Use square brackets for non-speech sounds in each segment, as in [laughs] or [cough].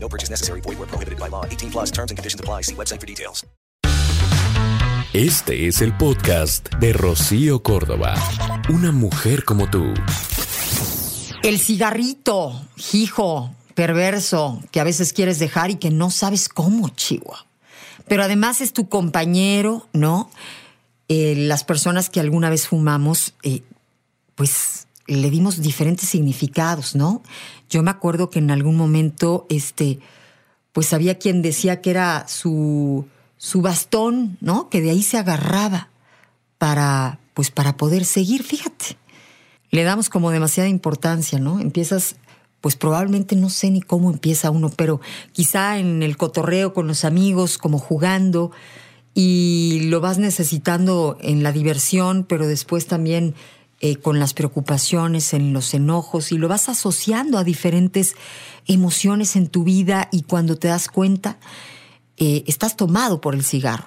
No purchase necessary. Void where prohibited by law. 18 plus terms and conditions apply. See website for details. Este es el podcast de Rocío Córdoba. Una mujer como tú. El cigarrito, hijo, perverso, que a veces quieres dejar y que no sabes cómo, Chihuahua. Pero además es tu compañero, ¿no? Eh, las personas que alguna vez fumamos, eh, pues le dimos diferentes significados, ¿no? Yo me acuerdo que en algún momento, este, pues había quien decía que era su, su bastón, ¿no? Que de ahí se agarraba para, pues para poder seguir, fíjate. Le damos como demasiada importancia, ¿no? Empiezas, pues probablemente no sé ni cómo empieza uno, pero quizá en el cotorreo con los amigos, como jugando, y lo vas necesitando en la diversión, pero después también eh, con las preocupaciones, en los enojos, y lo vas asociando a diferentes emociones en tu vida y cuando te das cuenta, eh, estás tomado por el cigarro.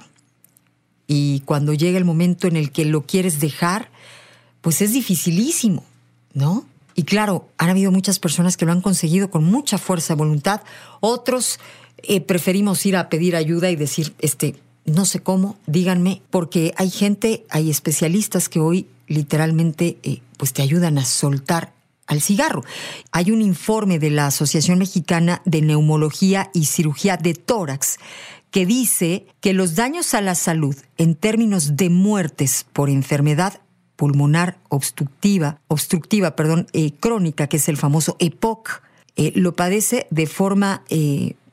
Y cuando llega el momento en el que lo quieres dejar, pues es dificilísimo, ¿no? Y claro, han habido muchas personas que lo han conseguido con mucha fuerza de voluntad, otros eh, preferimos ir a pedir ayuda y decir, este, no sé cómo, díganme, porque hay gente, hay especialistas que hoy literalmente eh, pues te ayudan a soltar al cigarro. Hay un informe de la Asociación Mexicana de Neumología y Cirugía de Tórax que dice que los daños a la salud en términos de muertes por enfermedad pulmonar obstructiva, obstructiva, perdón, eh, crónica, que es el famoso EPOC, eh, lo padece de forma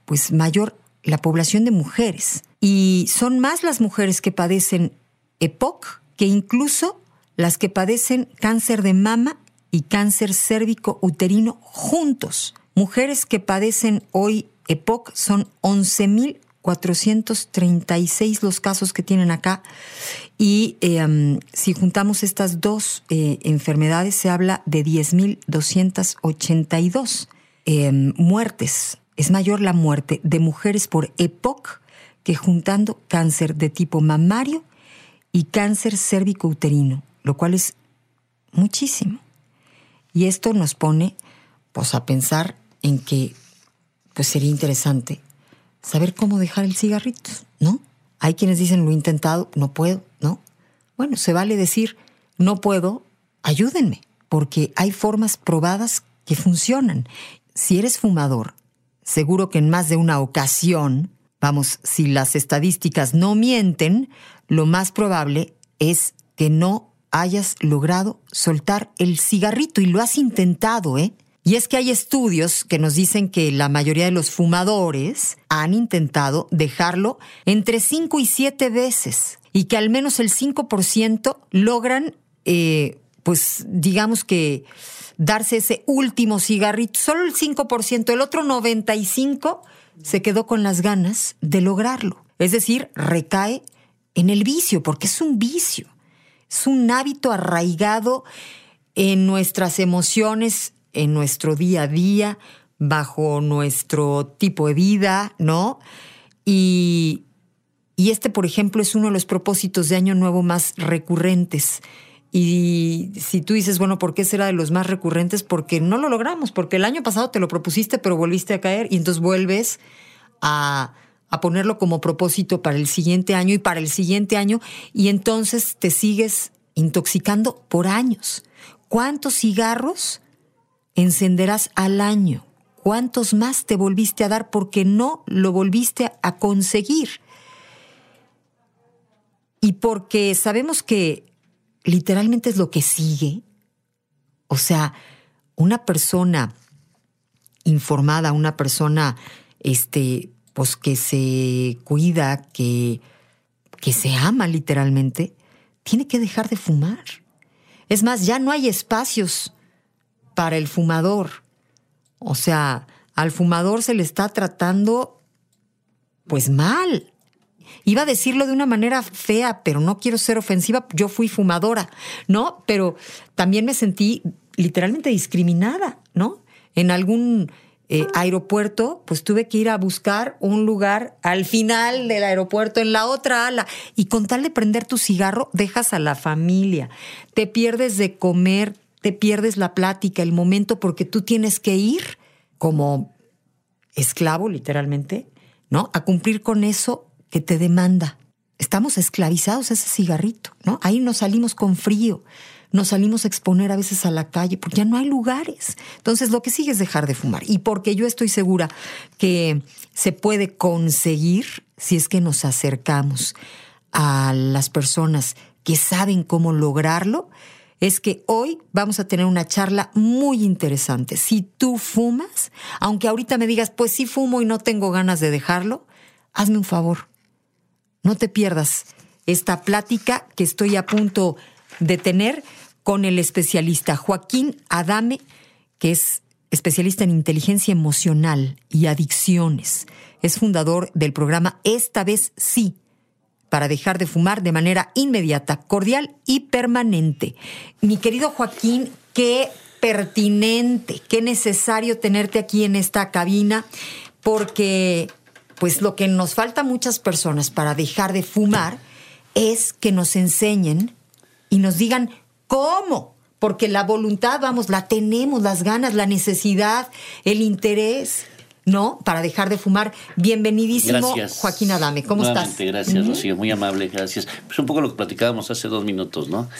pues mayor la población de mujeres. Y son más las mujeres que padecen EPOC que incluso las que padecen cáncer de mama y cáncer cérvico uterino juntos. Mujeres que padecen hoy EPOC son 11.436 los casos que tienen acá. Y eh, si juntamos estas dos eh, enfermedades, se habla de 10.282 eh, muertes. Es mayor la muerte de mujeres por EPOC que juntando cáncer de tipo mamario y cáncer cérvico uterino, lo cual es muchísimo. Y esto nos pone pues, a pensar en que pues, sería interesante saber cómo dejar el cigarrito, ¿no? Hay quienes dicen, lo he intentado, no puedo, ¿no? Bueno, se vale decir, no puedo, ayúdenme, porque hay formas probadas que funcionan. Si eres fumador, seguro que en más de una ocasión, vamos, si las estadísticas no mienten, lo más probable es que no hayas logrado soltar el cigarrito y lo has intentado, ¿eh? Y es que hay estudios que nos dicen que la mayoría de los fumadores han intentado dejarlo entre 5 y 7 veces y que al menos el 5% logran, eh, pues digamos que darse ese último cigarrito, solo el 5%, el otro 95% se quedó con las ganas de lograrlo. Es decir, recae en el vicio, porque es un vicio. Es un hábito arraigado en nuestras emociones, en nuestro día a día, bajo nuestro tipo de vida, ¿no? Y, y este, por ejemplo, es uno de los propósitos de Año Nuevo más recurrentes. Y si tú dices, bueno, ¿por qué será de los más recurrentes? Porque no lo logramos, porque el año pasado te lo propusiste, pero volviste a caer y entonces vuelves a, a ponerlo como propósito para el siguiente año y para el siguiente año y entonces te sigues intoxicando por años. ¿Cuántos cigarros encenderás al año? ¿Cuántos más te volviste a dar porque no lo volviste a conseguir? Y porque sabemos que literalmente es lo que sigue. O sea, una persona informada, una persona este, pues que se cuida, que, que se ama literalmente, tiene que dejar de fumar. Es más, ya no hay espacios para el fumador. O sea, al fumador se le está tratando pues mal. Iba a decirlo de una manera fea, pero no quiero ser ofensiva. Yo fui fumadora, ¿no? Pero también me sentí literalmente discriminada, ¿no? En algún eh, aeropuerto, pues tuve que ir a buscar un lugar al final del aeropuerto, en la otra ala. Y con tal de prender tu cigarro, dejas a la familia. Te pierdes de comer, te pierdes la plática, el momento, porque tú tienes que ir como esclavo, literalmente, ¿no? A cumplir con eso que te demanda. Estamos esclavizados a ese cigarrito, ¿no? Ahí nos salimos con frío nos salimos a exponer a veces a la calle porque ya no hay lugares. Entonces lo que sigue es dejar de fumar. Y porque yo estoy segura que se puede conseguir si es que nos acercamos a las personas que saben cómo lograrlo, es que hoy vamos a tener una charla muy interesante. Si tú fumas, aunque ahorita me digas, pues sí fumo y no tengo ganas de dejarlo, hazme un favor. No te pierdas esta plática que estoy a punto de tener con el especialista Joaquín Adame, que es especialista en inteligencia emocional y adicciones. Es fundador del programa Esta vez sí, para dejar de fumar de manera inmediata, cordial y permanente. Mi querido Joaquín, qué pertinente, qué necesario tenerte aquí en esta cabina, porque pues lo que nos falta a muchas personas para dejar de fumar es que nos enseñen y nos digan cómo. Porque la voluntad, vamos, la tenemos, las ganas, la necesidad, el interés. ¿no? Para dejar de fumar. Bienvenidísimo, Joaquín Adame. ¿Cómo estás? Gracias, Rocío. Muy amable, gracias. Pues un poco lo que platicábamos hace dos minutos, ¿no?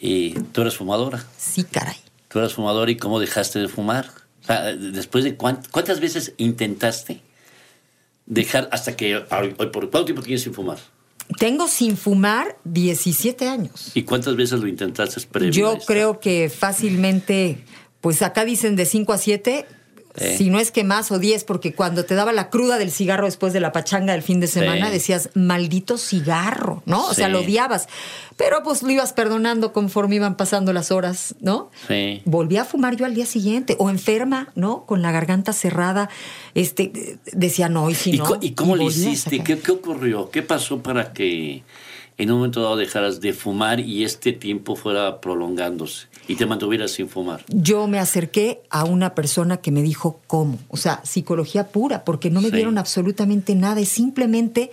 Y tú eres fumadora. Sí, caray. Tú eres fumadora y cómo dejaste de fumar. O sea, después de cuántas veces intentaste dejar hasta que hoy por cuánto tiempo tienes sin fumar? Tengo sin fumar 17 años. ¿Y cuántas veces lo intentaste previo Yo creo que fácilmente, pues acá dicen de 5 a 7, si no es que más o 10, porque cuando te daba la cruda del cigarro después de la pachanga del fin de semana, decías, maldito cigarro, ¿no? O sea, lo odiabas. Pero pues lo ibas perdonando conforme iban pasando las horas, ¿no? Sí. Volví a fumar yo al día siguiente, o enferma, ¿no? Con la garganta cerrada, este, decía, no, y si no. ¿Y cómo lo hiciste? ¿Qué, ¿Qué ocurrió? ¿Qué pasó para que en un momento dado dejaras de fumar y este tiempo fuera prolongándose y te mantuvieras sin fumar? Yo me acerqué a una persona que me dijo cómo, o sea, psicología pura, porque no me dieron absolutamente nada, es simplemente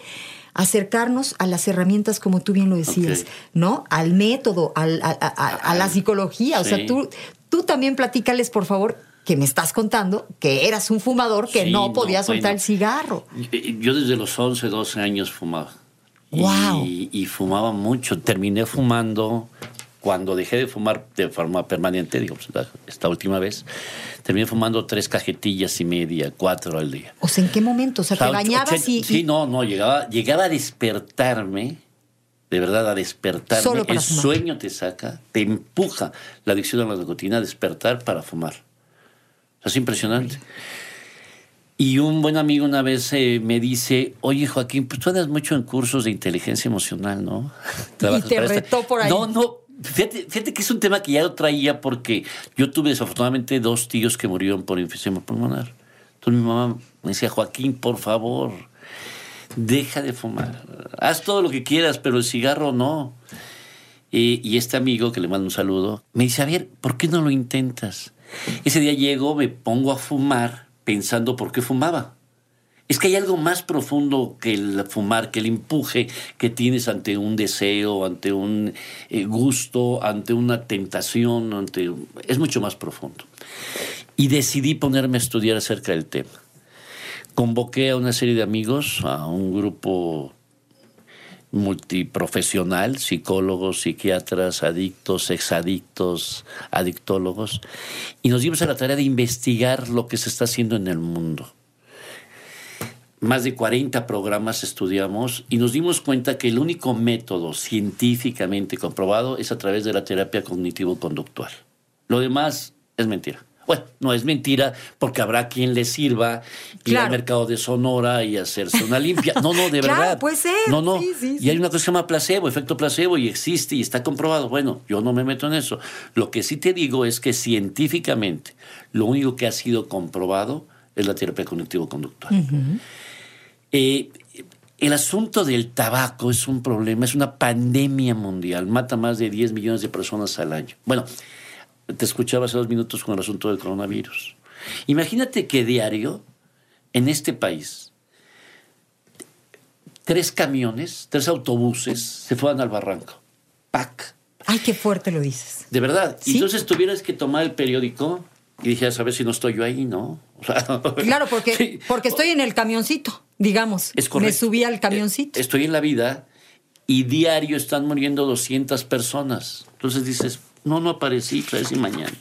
acercarnos a las herramientas, como tú bien lo decías, ¿no? Al método, a, la psicología. O sea, tú, tú también platícales, por favor, que me estás contando que eras un fumador que no podía soltar el cigarro. Yo desde los 11, 12 años fumaba. Wow. Y, fumaba mucho. Terminé fumando cuando dejé de fumar de forma permanente, digamos, esta última vez, terminé fumando tres cajetillas y media, cuatro al día. O sea, ¿en qué momento? O sea, ¿te bañabas y, Sí, no, no, llegaba, llegaba a despertarme, de verdad, a despertarme. El sueño te saca, te empuja la adicción a la nicotina a despertar para fumar. es impresionante. Y un buen amigo una vez eh, me dice, oye Joaquín, pues tú andas mucho en cursos de inteligencia emocional, ¿no? [laughs] y te retó por ahí. No, no, fíjate, fíjate, que es un tema que ya lo traía porque yo tuve desafortunadamente dos tíos que murieron por infección pulmonar. Entonces mi mamá me decía, Joaquín, por favor, deja de fumar. Haz todo lo que quieras, pero el cigarro no. y este amigo, que le mando un saludo, me dice, a ver, ¿por qué no lo intentas? Ese día llego, me pongo a fumar pensando por qué fumaba. Es que hay algo más profundo que el fumar, que el empuje que tienes ante un deseo, ante un eh, gusto, ante una tentación, ante es mucho más profundo. Y decidí ponerme a estudiar acerca del tema. Convoqué a una serie de amigos, a un grupo multiprofesional, psicólogos, psiquiatras, adictos, exadictos, adictólogos, y nos dimos a la tarea de investigar lo que se está haciendo en el mundo. Más de 40 programas estudiamos y nos dimos cuenta que el único método científicamente comprobado es a través de la terapia cognitivo-conductual. Lo demás es mentira. Bueno, no es mentira porque habrá quien le sirva ir al mercado de Sonora y hacerse una limpia. No, no, de [laughs] claro, verdad. puede ser. No, no. Sí, y hay una cosa que se llama placebo, efecto placebo, y existe y está comprobado. Bueno, yo no me meto en eso. Lo que sí te digo es que científicamente lo único que ha sido comprobado es la terapia cognitivo-conductual. Eh, El asunto del tabaco es un problema, es una pandemia mundial, mata más de 10 millones de personas al año. Bueno, te escuchaba hace dos minutos con el asunto del coronavirus. Imagínate que diario, en este país, tres camiones, tres autobuses se fueran al barranco. ¡Pac! Ay, qué fuerte lo dices. De verdad. Sí. Entonces tuvieras que tomar el periódico y dijeras, a ver si no estoy yo ahí, ¿no? O sea, [laughs] Claro, porque, sí. porque estoy en el camioncito, digamos. Es correcto. Me subí al camioncito. Eh, Estoy en la vida y diario están muriendo 200 personas. Entonces dices, no, no aparecí, a ver si mañana.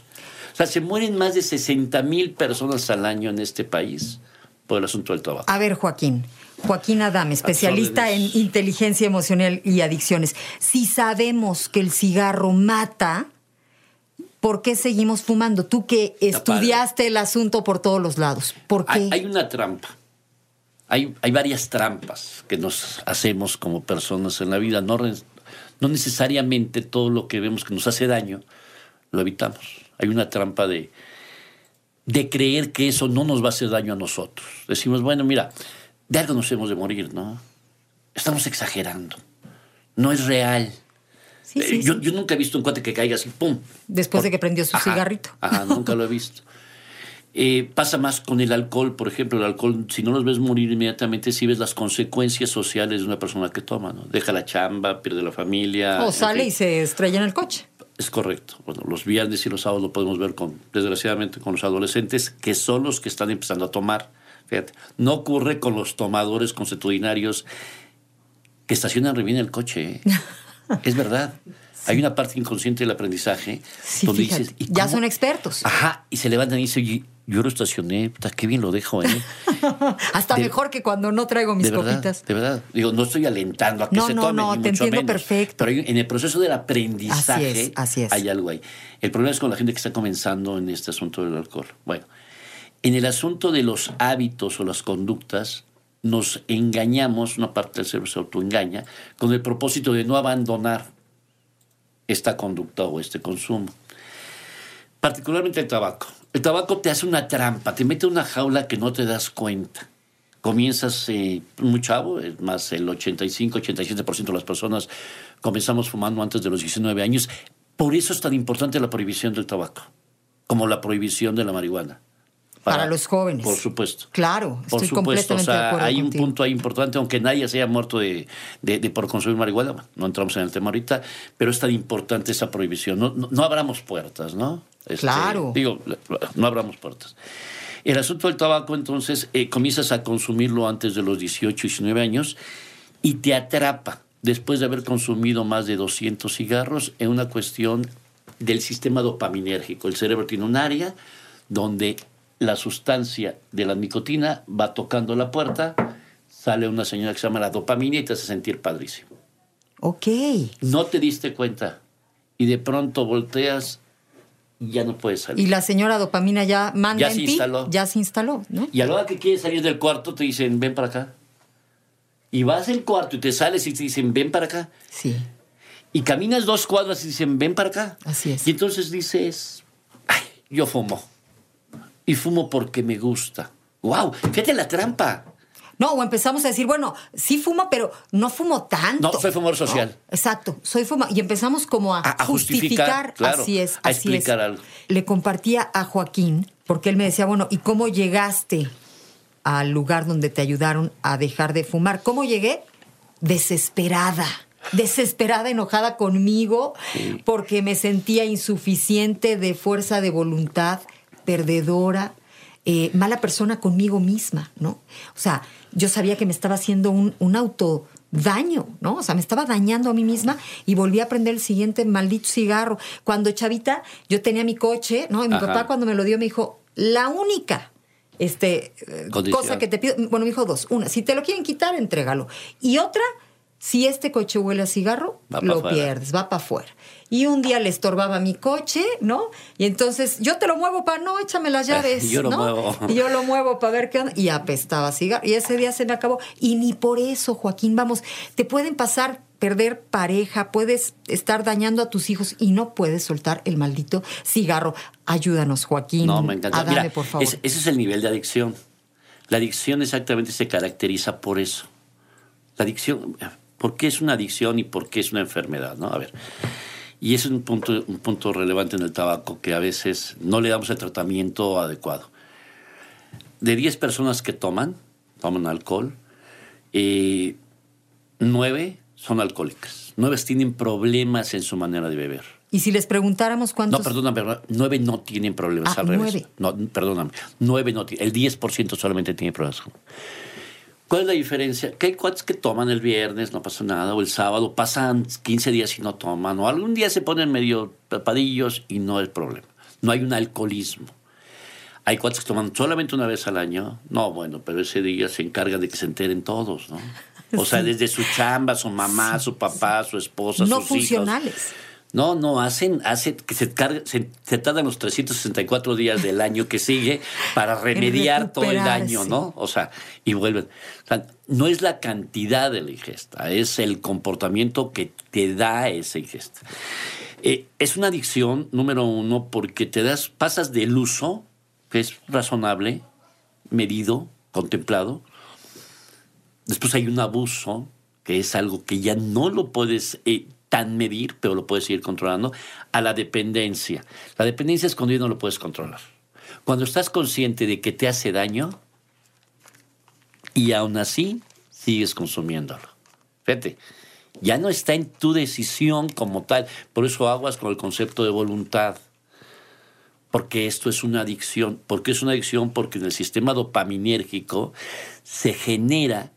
O sea, se mueren más de 60 mil personas al año en este país por el asunto del tabaco. A ver, Joaquín. Joaquín Adame, especialista en inteligencia emocional y adicciones. Si sabemos que el cigarro mata, ¿por qué seguimos fumando? Tú que estudiaste el asunto por todos los lados. ¿Por qué? Hay, hay una trampa. Hay, hay varias trampas que nos hacemos como personas en la vida. No, no necesariamente todo lo que vemos que nos hace daño lo evitamos. Hay una trampa de, de creer que eso no nos va a hacer daño a nosotros. Decimos, bueno, mira, de algo nos hemos de morir, ¿no? Estamos exagerando. No es real. Sí, sí, Eh, yo, sí. yo nunca he visto un cuate que caiga así, ¡pum! Después de que prendió su Ajá, cigarrito. Ajá, nunca lo he visto. Eh, pasa más con el alcohol, por ejemplo, el alcohol, si no los ves morir inmediatamente, sí ves las consecuencias sociales de una persona que toma, ¿no? Deja la chamba, pierde la familia. o sale fin. y se estrella en el coche. Es correcto. Bueno, los viernes y los sábados lo podemos ver con, desgraciadamente, con los adolescentes, que son los que están empezando a tomar. Fíjate, no ocurre con los tomadores consuetudinarios que estacionan re bien el coche. ¿eh? [laughs] es verdad. Hay una parte inconsciente del aprendizaje Sí, donde fíjate, dices, ¿y ya son expertos. Ajá, y se levantan y dicen, yo lo estacioné, puta, qué bien lo dejo, ¿eh? [laughs] Hasta de- mejor que cuando no traigo mis de verdad, copitas. de verdad. Digo, no estoy alentando a que No, se no, tomen, no, ni te entiendo menos. perfecto. Pero en el proceso del aprendizaje Así es, así es. hay algo ahí. El problema es con la gente que está comenzando en este asunto del alcohol. Bueno, en el asunto de los hábitos o las conductas, nos engañamos, una parte del cerebro se autoengaña, con el propósito de no abandonar esta conducta o este consumo. Particularmente el tabaco. El tabaco te hace una trampa, te mete en una jaula que no te das cuenta. Comienzas eh, muy chavo, es más el 85-87% de las personas comenzamos fumando antes de los 19 años. Por eso es tan importante la prohibición del tabaco, como la prohibición de la marihuana. Para los jóvenes. Por supuesto. Claro, Por estoy supuesto, completamente o de sea, acuerdo hay un punto ahí importante, aunque nadie se haya muerto de, de- de por consumir marihuana, bueno, no entramos en el tema ahorita, pero es tan importante esa prohibición. No, no, no abramos puertas, ¿no? Este, Claro. Digo, no abramos puertas. El asunto del tabaco, entonces, eh, comienzas a consumirlo antes de los 18, 19 años y te atrapa después de haber consumido más de 200 cigarros en una cuestión del sistema dopaminérgico. El cerebro tiene un área donde la sustancia de la nicotina va tocando la puerta, sale una señora que se llama la dopamina y te hace sentir padrísimo. Ok. No te diste cuenta y de pronto volteas ya no puedes salir. Y la señora dopamina ya manda Ya en se ti, instaló. ya se instaló, ¿no? Y a la hora que quieres salir del cuarto te dicen, ven para acá. Y vas al cuarto y te sales y te dicen, ven para acá. Sí. Y caminas dos cuadras y dicen, ven para acá. Así es. Y entonces dices, ay, yo fumo. Y fumo porque me gusta. ¡Wow! Fíjate la trampa. No, o empezamos a decir, bueno, sí fumo, pero no fumo tanto. No, soy fumador social. Exacto, soy fuma. Y empezamos como a, A- a justificar, claro, así es, a así explicar es. algo. Le compartía a Joaquín, porque él me decía, bueno, ¿y cómo llegaste al lugar donde te ayudaron a dejar de fumar? ¿Cómo llegué? Desesperada. Desesperada, enojada conmigo, porque me sentía insuficiente de fuerza de voluntad, perdedora, eh, mala persona conmigo misma, ¿no? O sea, yo sabía que me estaba haciendo un, un autodaño, ¿no? O sea, me estaba dañando a mí misma y volví a prender el siguiente maldito cigarro. Cuando chavita, yo tenía mi coche, ¿no? Y mi Ajá. papá cuando me lo dio me dijo, la única este, eh, Condición. cosa que te pido, bueno, me dijo dos. Una, si te lo quieren quitar, entrégalo. Y otra, si este coche huele a cigarro, Va lo pierdes, va para afuera. Y un día le estorbaba mi coche, ¿no? Y entonces yo te lo muevo para, no, échame las [laughs] llaves. yo lo ¿no? muevo. [laughs] Y yo lo muevo para ver qué onda. Y apestaba cigarro. Y ese día se me acabó. Y ni por eso, Joaquín, vamos, te pueden pasar, perder pareja, puedes estar dañando a tus hijos y no puedes soltar el maldito cigarro. Ayúdanos, Joaquín. No, me encanta. Adame, Mira, por favor. es- ese es el nivel de adicción. La adicción exactamente se caracteriza por eso. La adicción, ¿por qué es una adicción y por qué es una enfermedad? ¿no? A ver, y ese es un punto, un punto relevante en el tabaco que a veces no le damos el tratamiento adecuado. De 10 personas que toman, toman alcohol, eh, 9 son alcohólicas. 9 tienen problemas en su manera de beber. Y si les preguntáramos cuántos... No, perdóname, nueve no tienen problemas Ah, al revés. nueve. No, perdóname, nueve no tienen, el 10% solamente tiene problemas. ¿Cuál es la diferencia? Que hay cuates que toman el viernes, no pasa nada, o el sábado, pasan 15 días y no toman, o algún día se ponen medio tapadillos y no es problema. No hay un alcoholismo. Hay cuates que toman solamente una vez al año. No, bueno, pero ese día se encargan de que se enteren todos, ¿no? O sea, desde su chamba, su mamá, su papá, su esposa, no sus hijos. funcionales. No, no, hacen, hacen que se, cargue- se, se tardan los 364 días del año que sigue para remediar todo el daño. ¿no? O sea, y vuelven. O sea, no es la cantidad de la ingesta, es el comportamiento que te da esa ingesta. Eh, es una adicción, número uno, porque te das, pasas del uso, que es razonable, medido, contemplado. Después hay un abuso, que es algo que ya no lo puedes eh, tan medir, pero lo puedes ir controlando, a la dependencia. La dependencia es cuando ya no lo puedes controlar. Cuando estás consciente de que te hace daño y aún así sigues consumiéndolo. Fíjate, ya no está en tu decisión como tal. Por eso aguas con el concepto de voluntad. Porque esto es una adicción. ¿Por qué es una adicción? Porque en el sistema dopaminérgico se genera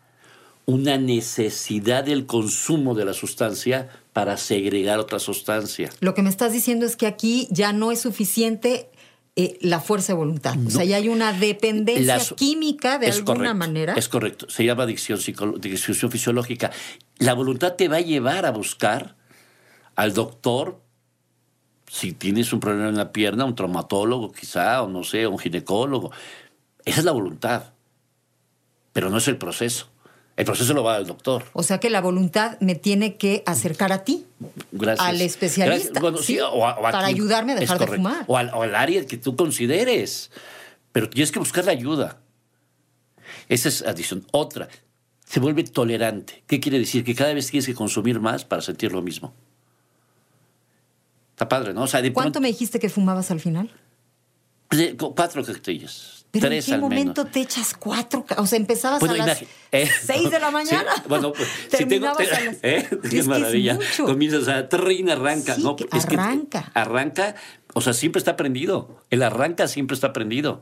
una necesidad del consumo de la sustancia para segregar otra sustancia. Lo que me estás diciendo es que aquí ya no es suficiente eh, la fuerza de voluntad. O sea, ya hay una dependencia Las- química de alguna correcto, manera. Es correcto. Se llama adicción, adicción fisiológica. La voluntad te va a llevar a buscar al doctor si tienes un problema en la pierna, un traumatólogo quizá, o no sé, un ginecólogo. Esa es la voluntad. Pero no es el proceso. El proceso lo va al doctor. O sea que la voluntad me tiene que acercar a ti. Gracias. Al especialista, Gracias. Bueno, sí, sí, o a- o a para ayudarme a dejar de fumar. O al, o al área que tú consideres. Pero tienes que buscar la ayuda. Esa es adicción. Otra, se vuelve tolerante. ¿Qué quiere decir? Que cada vez tienes que consumir más para sentir lo mismo. Está padre, ¿no? O sea, de ¿Cuánto pronto- me dijiste que fumabas al final? cuatro cajetillas. Pero tres ¿en qué al momento menos. te echas cuatro? O sea, empezabas Bueno, a las eh, seis de la [laughs] sí, mañana. bueno, pues, si tengo, Terminabas a las... [laughs] ¿eh? Es Qué es maravilla. mucho. Comienzas a trin, arranca. Sí, no, es que arranca. arranca, o sea, siempre está prendido. El arranca siempre está prendido.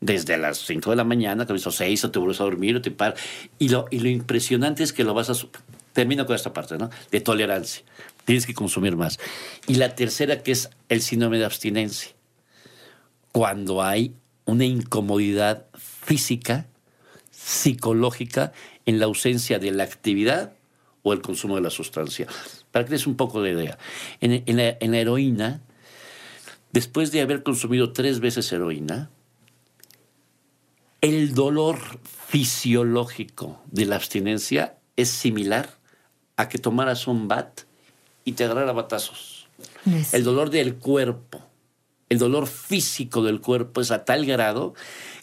Desde las 5 de la mañana, hizo 6, o te vuelves a dormir, o te paras. Y lo, y lo impresionante es que lo vas a. Termino con esta parte, ¿no? De tolerancia. Tienes que consumir más. Y la tercera, que es el síndrome de abstinencia cuando hay una incomodidad física, psicológica, en la ausencia de la actividad o el consumo de la sustancia. Para que des un poco de idea. En, en la, en la heroína, después de haber consumido tres veces heroína, el dolor fisiológico de la abstinencia es similar a que tomaras un bat y te agarrara batazos. El dolor del cuerpo, el dolor físico del cuerpo es a tal grado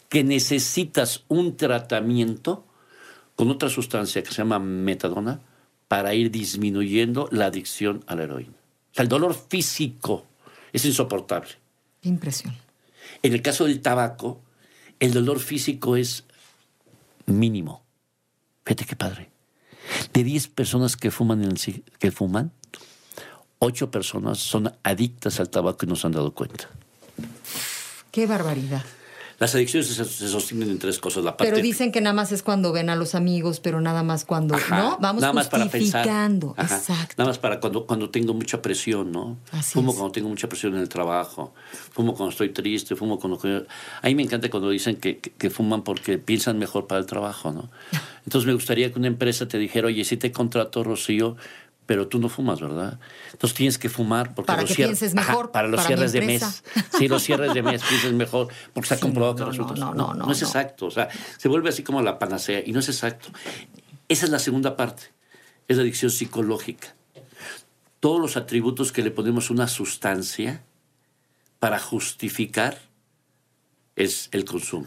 que necesitas un tratamiento con otra sustancia que se llama metadona para ir disminuyendo la adicción a la heroína. O sea, el dolor físico es insoportable. Qué impresión. En el caso del tabaco, el dolor físico es mínimo. Fíjate qué padre. De 10 personas que fuman, en el que fuman, 8 personas son adictas al tabaco y no se han dado cuenta. Qué barbaridad. Las adicciones se, se sostienen en tres cosas. La parte Pero dicen que nada más es cuando ven a los amigos, pero nada más cuando, Ajá, ¿no? Vamos nada más para pensar. Ajá, Exacto. Nada más para cuando, cuando tengo mucha presión, ¿no? Así fumo es. cuando tengo mucha presión en el trabajo, fumo cuando estoy triste, fumo cuando... A mí me encanta cuando dicen que, que- que fuman porque piensan mejor para el trabajo, ¿no? [laughs] Entonces me gustaría que una empresa te dijera, oye, sí te contrato, Rocío, pero tú no fumas, ¿verdad? Entonces tienes que fumar porque Para los que cier- pienses mejor para los para cierres de mes. Sí, los cierres de mes pienses mejor porque se ha Sí, comprobado no, que no, resulta... no, no, no, es no. exacto, o sea, se vuelve así como la panacea y no es exacto. Esa es la segunda parte, es la adicción psicológica. Todos los atributos que le ponemos a una sustancia para justificar es el consumo.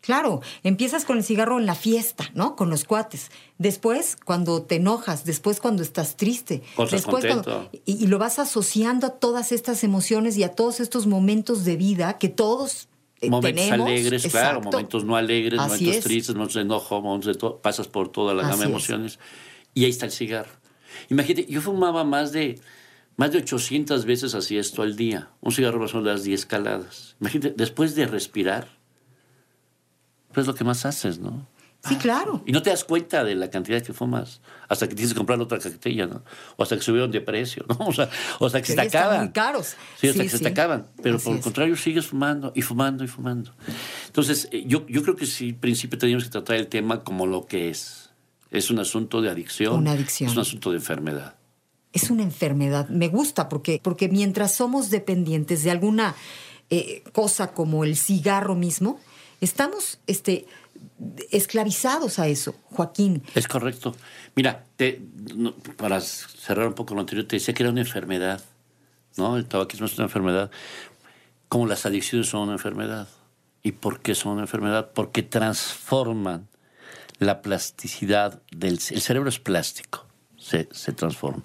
Claro, empiezas con el cigarro en la fiesta, ¿no? Con los cuates. Después, cuando te enojas, después cuando estás triste. Cuando después contento. y, y lo vas asociando a todas estas emociones y a todos estos momentos de vida que todos eh, Momentos tenemos. alegres, claro, momentos no alegres, Así momentos es. tristes, momentos de enojo, momentos de todo. Pasas por toda la gama de es. emociones. Y ahí está el cigarro. Imagínate, yo fumaba más de, más de 800 veces así esto al día. Un cigarro menos las 10 caladas. Imagínate, después de respirar, pues es lo que más haces, ¿no? Sí, claro. Y no te das cuenta de la cantidad que fumas hasta que tienes que comprar otra cajetilla, ¿no? O hasta que subieron de precio, ¿no? [laughs] O, sea, o hasta que se te acaban. muy caros. Sí, hasta Sí, que se sí. te acaban. Pero Así por el es. contrario, sigues fumando y fumando y fumando. Entonces, eh, yo, yo creo que sí, en principio teníamos que tratar el tema como lo que es. Es un asunto de adicción. Una adicción. Es un asunto de enfermedad. Es una enfermedad. Me gusta porque, porque mientras somos dependientes de alguna eh, cosa como el cigarro mismo, estamos este, esclavizados a eso, Joaquín. Es correcto. Mira, para cerrar un poco lo anterior, te decía que era una enfermedad. ¿no? El tabaquismo es una enfermedad. Como las adicciones son una enfermedad. ¿Y por qué son una enfermedad? Porque transforman la plasticidad del el cerebro es plástico, se, se transforma.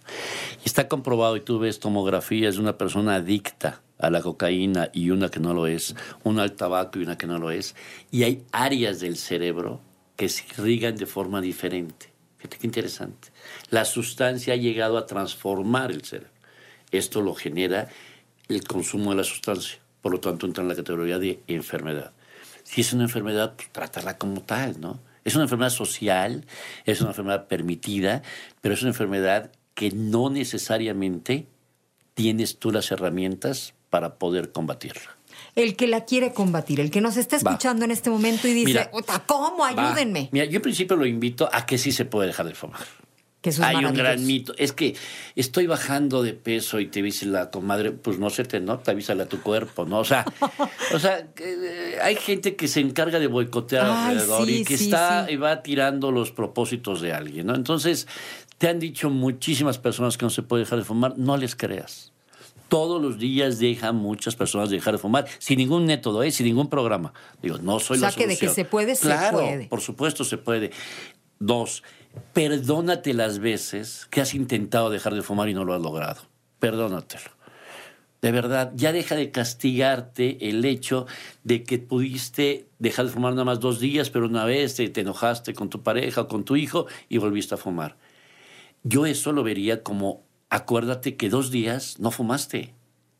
Y está comprobado, y tú ves tomografías de una persona adicta a la cocaína y una que no lo es, una al tabaco y una que no lo es, y hay áreas del cerebro que se irrigan de forma diferente. Fíjate qué interesante. La sustancia ha llegado a transformar el cerebro. Esto lo genera el consumo de la sustancia. Por lo tanto, entra en la categoría de enfermedad. Si es una enfermedad, pues tratarla como tal, ¿no? Es una enfermedad social, es una enfermedad permitida, pero es una enfermedad que no necesariamente tienes tú las herramientas para poder combatirla. El que la quiere combatir, el que nos está Va. escuchando en este momento y dice, Mira. "Ota, ¿cómo? Va. Ayúdenme. Mira, yo en principio lo invito a que sí se puede dejar de fumar. Que eso es Hay un gran mito. Es que estoy bajando de peso y te dice la comadre, pues no se te nota, avísale a tu cuerpo, ¿no? O sea, [laughs] o sea eh, hay gente que se encarga de boicotear Ay, alrededor sí, y que sí, está sí. y va tirando los propósitos de alguien, ¿no? Entonces, te han dicho muchísimas personas que no se puede dejar de fumar, no les creas. Todos los días dejan muchas personas de dejar de fumar sin ningún método, ¿eh? sin ningún programa. Digo, no soy O sea, la que de que solución. se puede, se Claro, puede. por supuesto se puede. Dos, perdónate las veces que has intentado dejar de fumar y no lo has logrado. Perdónatelo. De verdad, ya deja de castigarte el hecho de que pudiste dejar de fumar nada más dos días, pero una vez te, te enojaste con tu pareja o con tu hijo y volviste a fumar. Yo eso lo vería como, acuérdate que dos días no fumaste.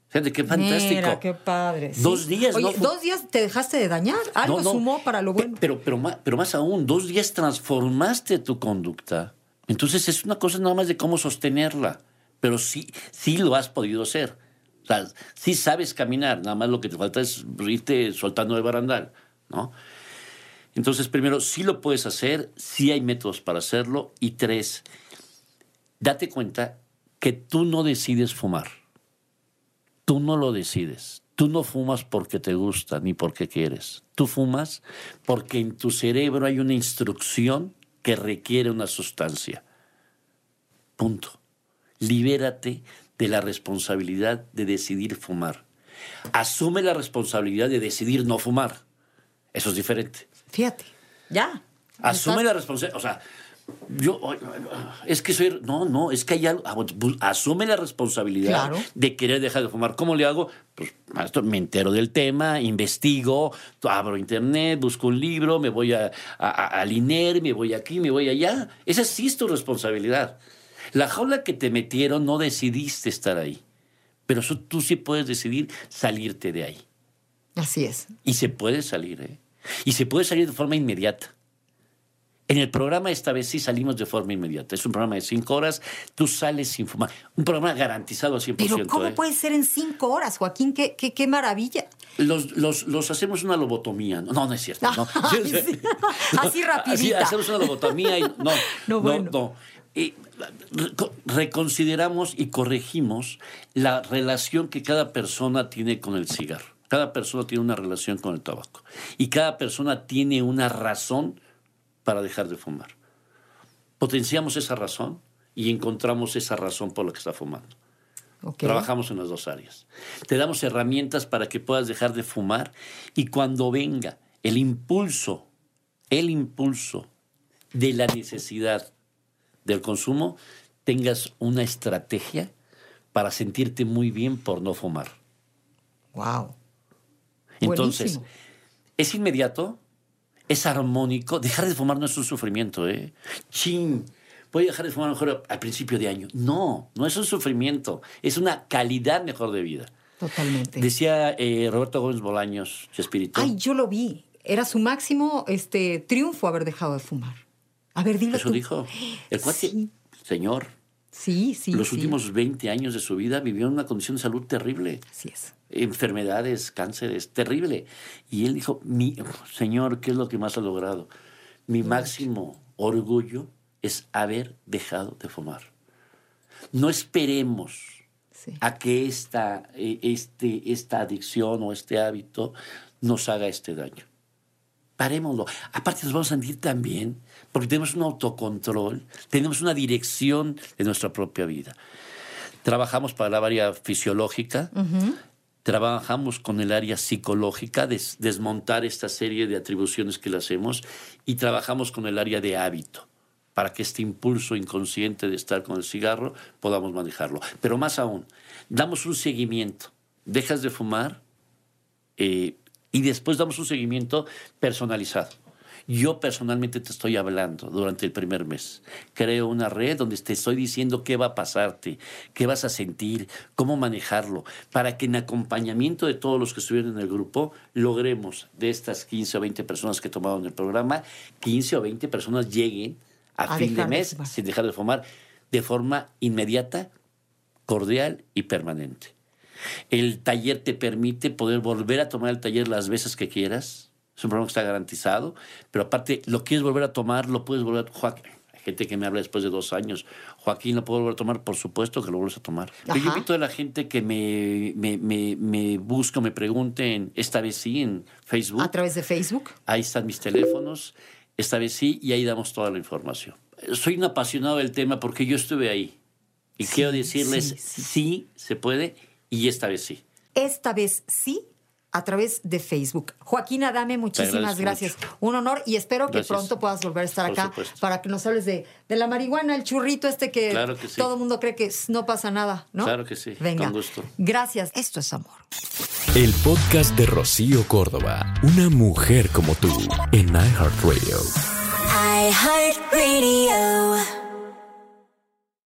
Fíjate qué fantástico. Mira, qué padre. sí. Dos días, Oye, no dos días te dejaste de dañar. Algo no, no. sumó para lo bueno. Pero, pero, más, pero más aún, dos días transformaste tu conducta. Entonces es una cosa nada más de cómo sostenerla. Pero sí, sí lo has podido hacer. O sea, sí sabes caminar, nada más lo que te falta es irte soltando el barandal, ¿no? Entonces, primero, sí lo puedes hacer, sí hay métodos para hacerlo. Y tres, date cuenta que tú no decides fumar. Tú no lo decides. Tú no fumas porque te gusta ni porque quieres. Tú fumas porque en tu cerebro hay una instrucción que requiere una sustancia. Punto. Libérate de la responsabilidad de decidir fumar. Asume la responsabilidad de decidir no fumar. Eso es diferente. Fíjate. Ya. Asume Estás- la responsabilidad. O sea, yo. Es que soy. No, no, es que hay algo. ah, pues, Asume la responsabilidad Claro. de querer dejar de fumar. ¿Cómo le hago? Pues maestro, me entero del tema, investigo, abro internet, busco un libro, me voy a, a, a- INER, me voy aquí, me voy allá. Esa sí es tu responsabilidad. La jaula que te metieron no decidiste estar ahí. Pero eso tú sí puedes decidir salirte de ahí. Así es. Y se puede salir, ¿eh? Y se puede salir de forma inmediata. En el programa esta vez sí salimos de forma inmediata. Es un programa de cinco horas, tú sales sin fumar. Un programa garantizado al 100%. Pero ¿cómo ¿eh? puede ser en cinco horas, Joaquín? Qué, qué, qué maravilla. Los, los, los hacemos una lobotomía. No, no, no es cierto. No. [laughs] Ay, sí. [laughs] Así [laughs] hacemos una lobotomía y no, No, no, bueno. no. Y reco- reconsideramos y corregimos la relación que cada persona tiene con el cigarro. Cada persona tiene una relación con el tabaco. Y cada persona tiene una razón para dejar de fumar. Potenciamos esa razón y encontramos esa razón por la que está fumando. Trabajamos en las dos áreas. Te damos herramientas para que puedas dejar de fumar y cuando venga el impulso, el impulso de la necesidad del consumo, tengas una estrategia para sentirte muy bien por no fumar. Wow. Entonces, Buenísimo. es inmediato, es armónico. Dejar de fumar no es un sufrimiento, ¿eh? Chin. Voy a dejar de fumar mejor al principio de año. No, no es un sufrimiento, es una calidad mejor de vida. Totalmente. Decía eh, Roberto Gómez Bolaños, Chespirito. Ay, yo lo vi. Era su máximo este, triunfo haber dejado de fumar. A ver, dilo Eso tú. dijo. El cuate, Sí. señor, Sí, sí. los sí. últimos 20 años de su vida vivió en una condición de salud terrible. Así es. Enfermedades, cánceres, terrible. Y él dijo, mi, Señor, ¿qué es lo que más ha logrado? Mi máximo orgullo es haber dejado de fumar. No esperemos Sí. a que esta, eh, este, esta adicción o este hábito nos haga este daño. Parémoslo. Aparte nos vamos a sentir tan bien porque tenemos un autocontrol, tenemos una dirección de nuestra propia vida. Trabajamos para la área fisiológica, trabajamos con el área psicológica, des- desmontar esta serie de atribuciones que le hacemos y trabajamos con el área de hábito para que este impulso inconsciente de estar con el cigarro podamos manejarlo. Pero más aún, damos un seguimiento. Dejas de fumar eh, y después damos un seguimiento personalizado. Yo personalmente te estoy hablando durante el primer mes. Creo una red donde te estoy diciendo qué va a pasarte, qué vas a sentir, cómo manejarlo, para que en acompañamiento de todos los que estuvieron en el grupo logremos de estas 15 o 20 personas que tomaron el programa, 15 o 20 personas lleguen a, A fin de mes sin dejar de fumar de forma inmediata, cordial y permanente. El taller te permite poder volver a tomar el taller las veces que quieras. Es un programa que está garantizado, pero aparte, lo quieres volver a tomar, lo puedes volver a... Joaquín, hay gente que me habla después de dos años. Joaquín, ¿lo puedo volver a tomar? Por supuesto que lo vuelves a tomar. Pero yo invito a la gente que me, me, me, me busque, me pregunte, en, esta vez sí, en Facebook. A través de Facebook. Ahí están mis teléfonos. Esta vez sí, y ahí damos toda la información. Soy un apasionado del tema porque yo estuve ahí. Y Sí, quiero decirles, sí, sí. sí se puede, y esta vez sí. Esta vez sí, a través de Facebook. Joaquín Adame, muchísimas gracias. Un honor y espero que Gracias. pronto puedas volver a estar Por acá supuesto. para que nos hables de, de la marihuana, el churrito este que, Claro que sí. todo el mundo cree que no pasa nada, ¿no? Claro que sí, Venga. con gusto. Gracias. Esto es amor. El podcast de Rocío Córdoba, una mujer como tú, en iHeartRadio. iHeartRadio.